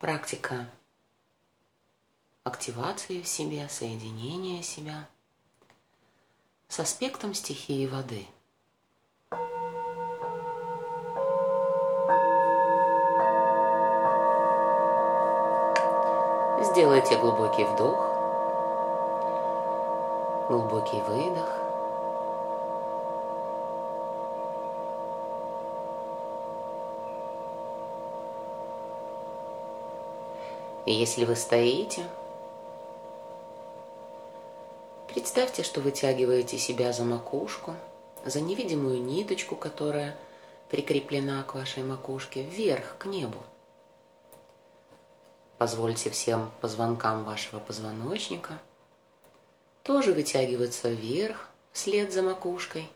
практика активации в себе, соединения себя с аспектом стихии воды. Сделайте глубокий вдох, глубокий выдох. И если вы стоите, представьте, что вытягиваете себя за макушку, за невидимую ниточку, которая прикреплена к вашей макушке, вверх, к небу. Позвольте всем позвонкам вашего позвоночника тоже вытягиваться вверх, вслед за макушкой.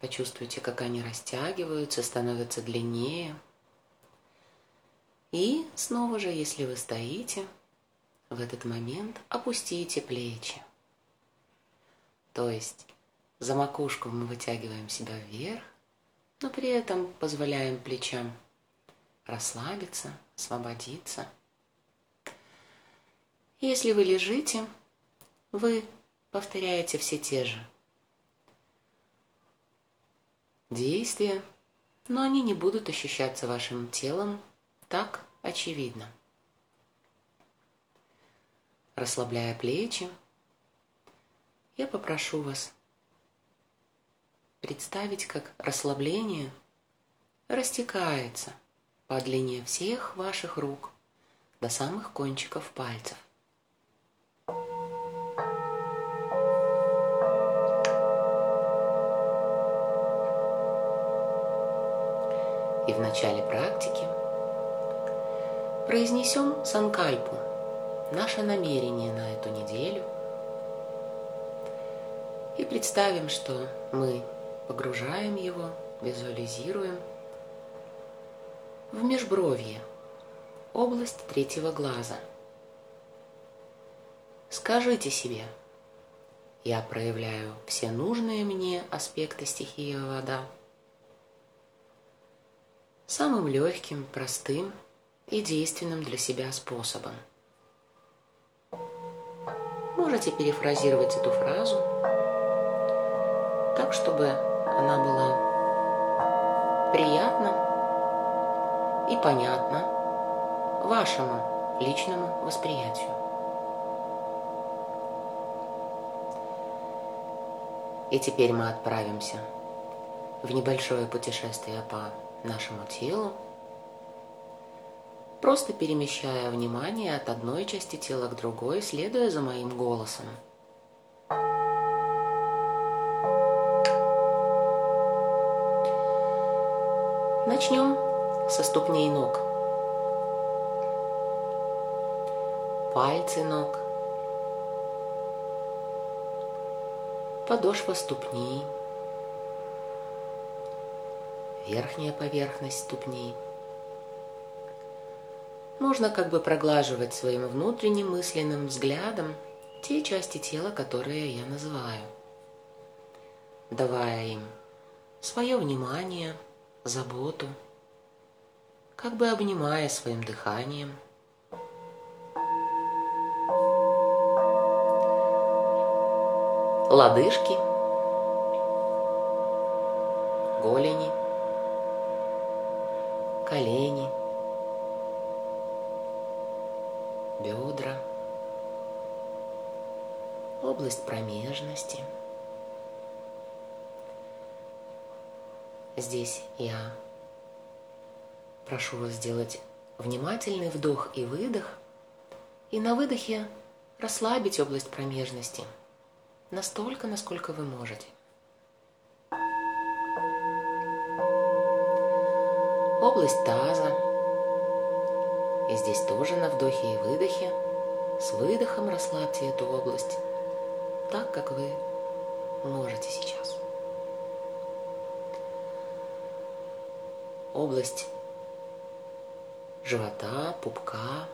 Почувствуйте, как они растягиваются, становятся длиннее – и снова же, если вы стоите, в этот момент опустите плечи. То есть за макушку мы вытягиваем себя вверх, но при этом позволяем плечам расслабиться, освободиться. Если вы лежите, вы повторяете все те же действия, но они не будут ощущаться вашим телом так очевидно. Расслабляя плечи, я попрошу вас представить, как расслабление растекается по длине всех ваших рук до самых кончиков пальцев. И в начале практики Произнесем санкальпу, наше намерение на эту неделю, и представим, что мы погружаем его, визуализируем. В межбровье, область третьего глаза. Скажите себе, я проявляю все нужные мне аспекты стихии вода самым легким, простым – и действенным для себя способом. Можете перефразировать эту фразу так, чтобы она была приятна и понятна вашему личному восприятию. И теперь мы отправимся в небольшое путешествие по нашему телу, просто перемещая внимание от одной части тела к другой, следуя за моим голосом. Начнем со ступней ног. Пальцы ног. Подошва ступней. Верхняя поверхность ступней – можно как бы проглаживать своим внутренним мысленным взглядом те части тела, которые я называю, давая им свое внимание, заботу, как бы обнимая своим дыханием. Лодыжки, голени, колени – бедра, область промежности. Здесь я прошу вас сделать внимательный вдох и выдох, и на выдохе расслабить область промежности настолько, насколько вы можете. Область таза, и здесь тоже на вдохе и выдохе с выдохом расслабьте эту область так, как вы можете сейчас. Область живота, пупка,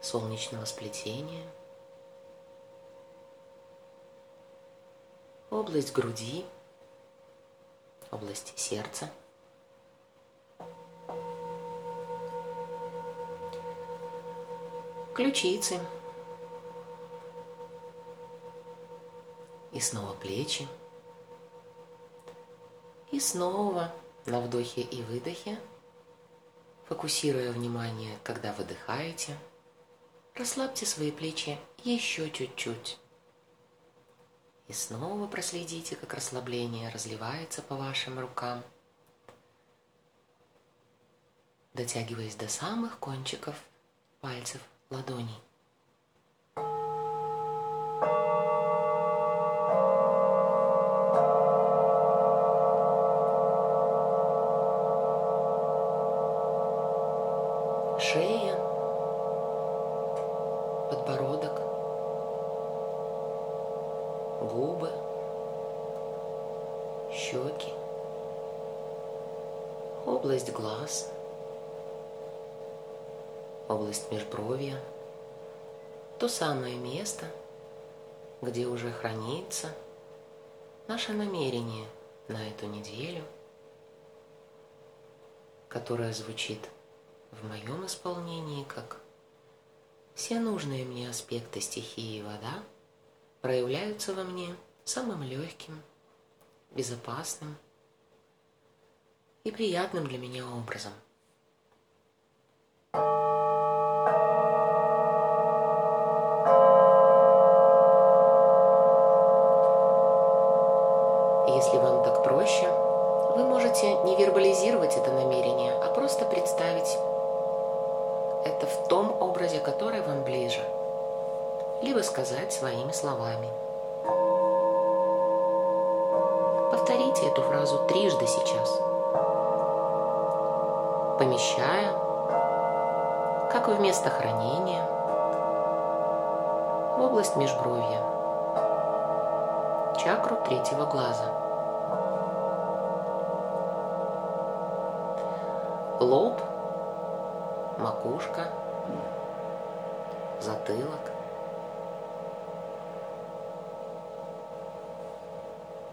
солнечного сплетения, область груди, область сердца – ключицы. И снова плечи. И снова на вдохе и выдохе, фокусируя внимание, когда выдыхаете, расслабьте свои плечи еще чуть-чуть. И снова проследите, как расслабление разливается по вашим рукам, дотягиваясь до самых кончиков пальцев ладоней. Шея, подбородок, губы, щеки, область глаз, область межбровья, то самое место, где уже хранится наше намерение на эту неделю, которое звучит в моем исполнении как все нужные мне аспекты стихии вода проявляются во мне самым легким, безопасным и приятным для меня образом. Если можете не вербализировать это намерение, а просто представить это в том образе, который вам ближе, либо сказать своими словами. Повторите эту фразу трижды сейчас, помещая как в место хранения в область межбровья, чакру третьего глаза. Лоб – макушка, затылок,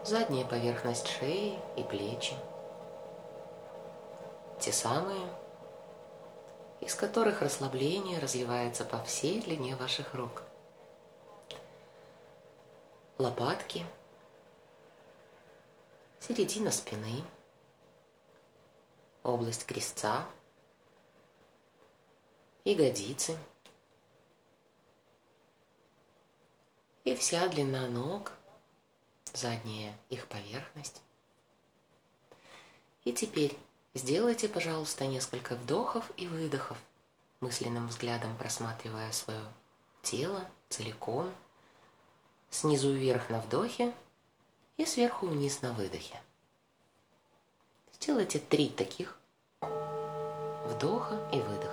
задняя поверхность шеи и плечи. Те самые, из которых расслабление разливается по всей длине ваших рук. Лопатки, середина спины, область крестца – ягодицы и вся длина ног, задняя их поверхность. И теперь сделайте, пожалуйста, несколько вдохов и выдохов, мысленным взглядом просматривая свое тело целиком, снизу вверх на вдохе и сверху вниз на выдохе. Сделайте три таких вдоха и выдоха.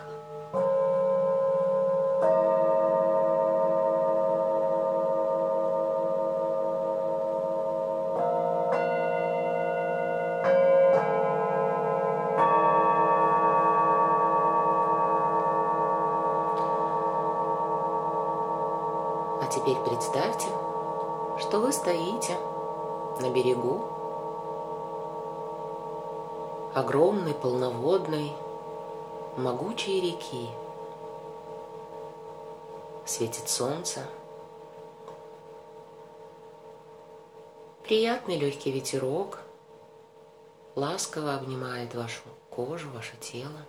теперь представьте, что вы стоите на берегу огромной полноводной могучей реки. Светит солнце. Приятный легкий ветерок ласково обнимает вашу кожу, ваше тело.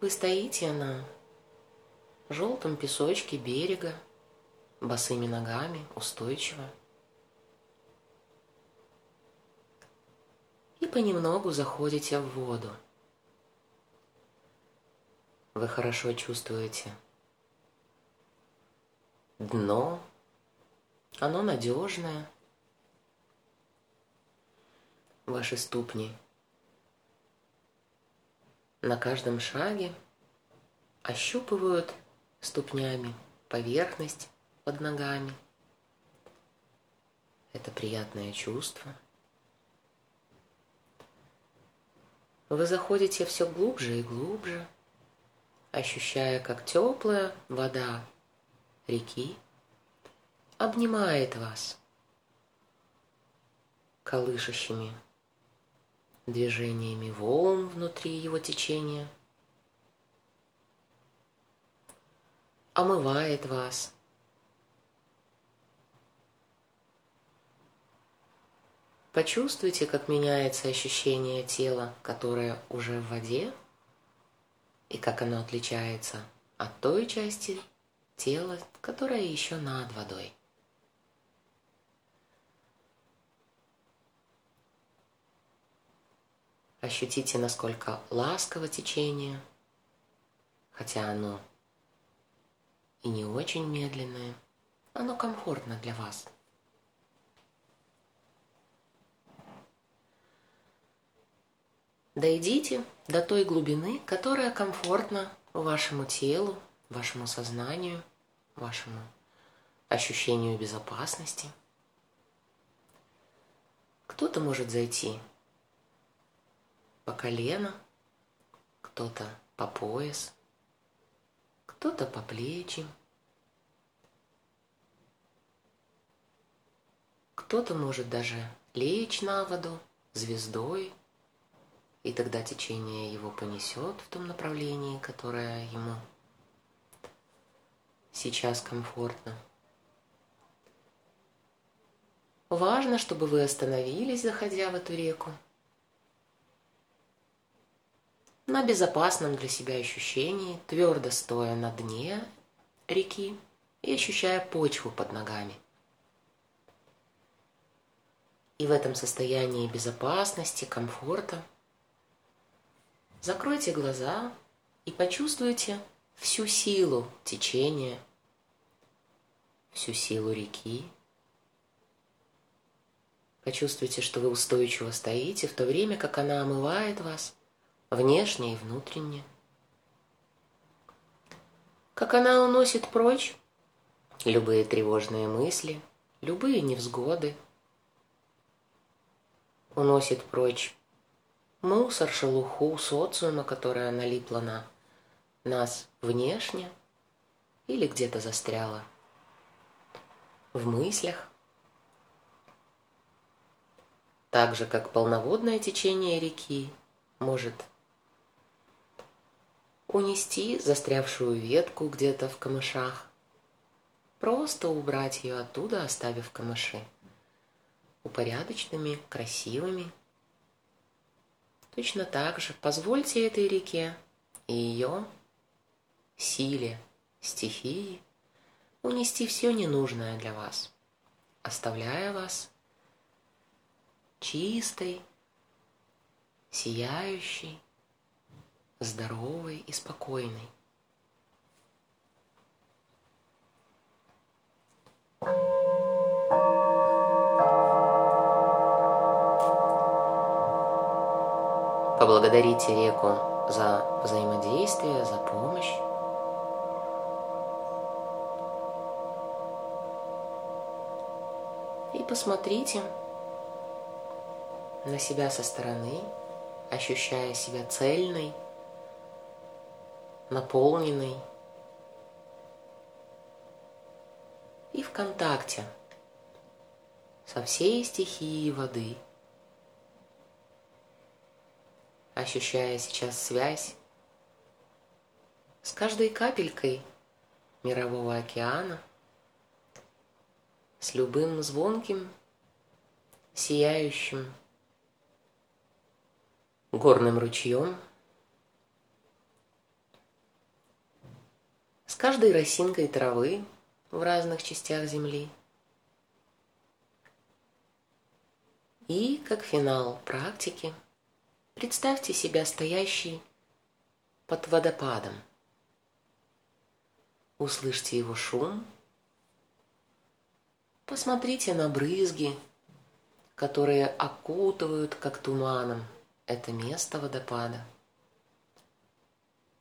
Вы стоите на желтом песочке берега, босыми ногами, устойчиво. Понемногу заходите в воду. Вы хорошо чувствуете дно, оно надежное, ваши ступни на каждом шаге ощупывают ступнями поверхность под ногами. Это приятное чувство. Вы заходите все глубже и глубже, ощущая, как теплая вода реки обнимает вас колышащими движениями волн внутри его течения – омывает вас. Почувствуйте, как меняется ощущение тела, которое уже в воде, и как оно отличается от той части тела, которая еще над водой. Ощутите, насколько ласково течение, хотя оно и не очень медленное, оно комфортно для вас. Дойдите до той глубины, которая комфортна вашему телу, вашему сознанию, вашему ощущению безопасности. Кто-то может зайти по колено, кто-то по пояс, кто-то по плечи, кто-то может даже лечь на воду звездой, и тогда течение его понесет в том направлении, которое ему сейчас комфортно. Важно, чтобы вы остановились, заходя в эту реку, на безопасном для себя ощущении, твердо стоя на дне реки и ощущая почву под ногами. И в этом состоянии безопасности, комфорта закройте глаза и почувствуйте всю силу течения, всю силу реки. Почувствуйте, что вы устойчиво стоите, в то время как она омывает вас – внешне и внутренне. Как она уносит прочь любые тревожные мысли, любые невзгоды. Уносит прочь мусор, шелуху, социума, которая налипла на нас внешне или где-то застряла в мыслях. Так же, как полноводное течение реки может унести застрявшую ветку где-то в камышах, просто убрать ее оттуда, оставив камыши упорядоченными, красивыми. Точно так же позвольте этой реке и ее силе, стихии унести все ненужное для вас, оставляя вас чистой, сияющей, здоровой и спокойной. Поблагодарите реку за взаимодействие, за помощь. И посмотрите на себя со стороны, ощущая себя цельной, наполненный и в контакте со всей стихией воды, ощущая сейчас связь с каждой капелькой мирового океана, с любым звонким, сияющим горным ручьем – с каждой росинкой травы в разных частях земли. И, как финал практики, представьте себя стоящей под водопадом. Услышьте его шум, посмотрите на брызги, которые окутывают, как туманом, это место водопада –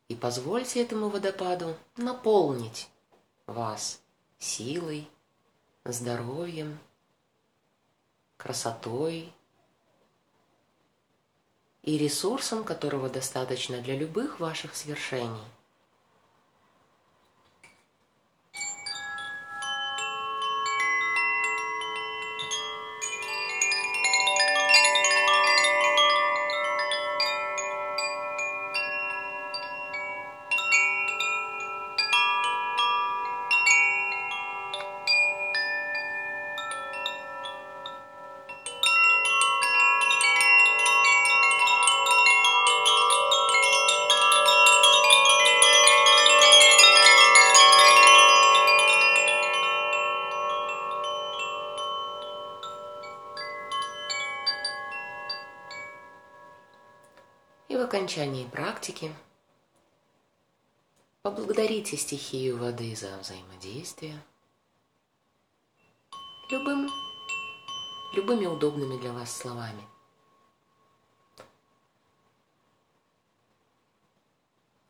и позвольте этому водопаду наполнить вас силой, здоровьем, красотой и ресурсом, которого достаточно для любых ваших свершений. Окончании практики поблагодарите стихию воды за взаимодействие любым, любыми удобными для вас словами –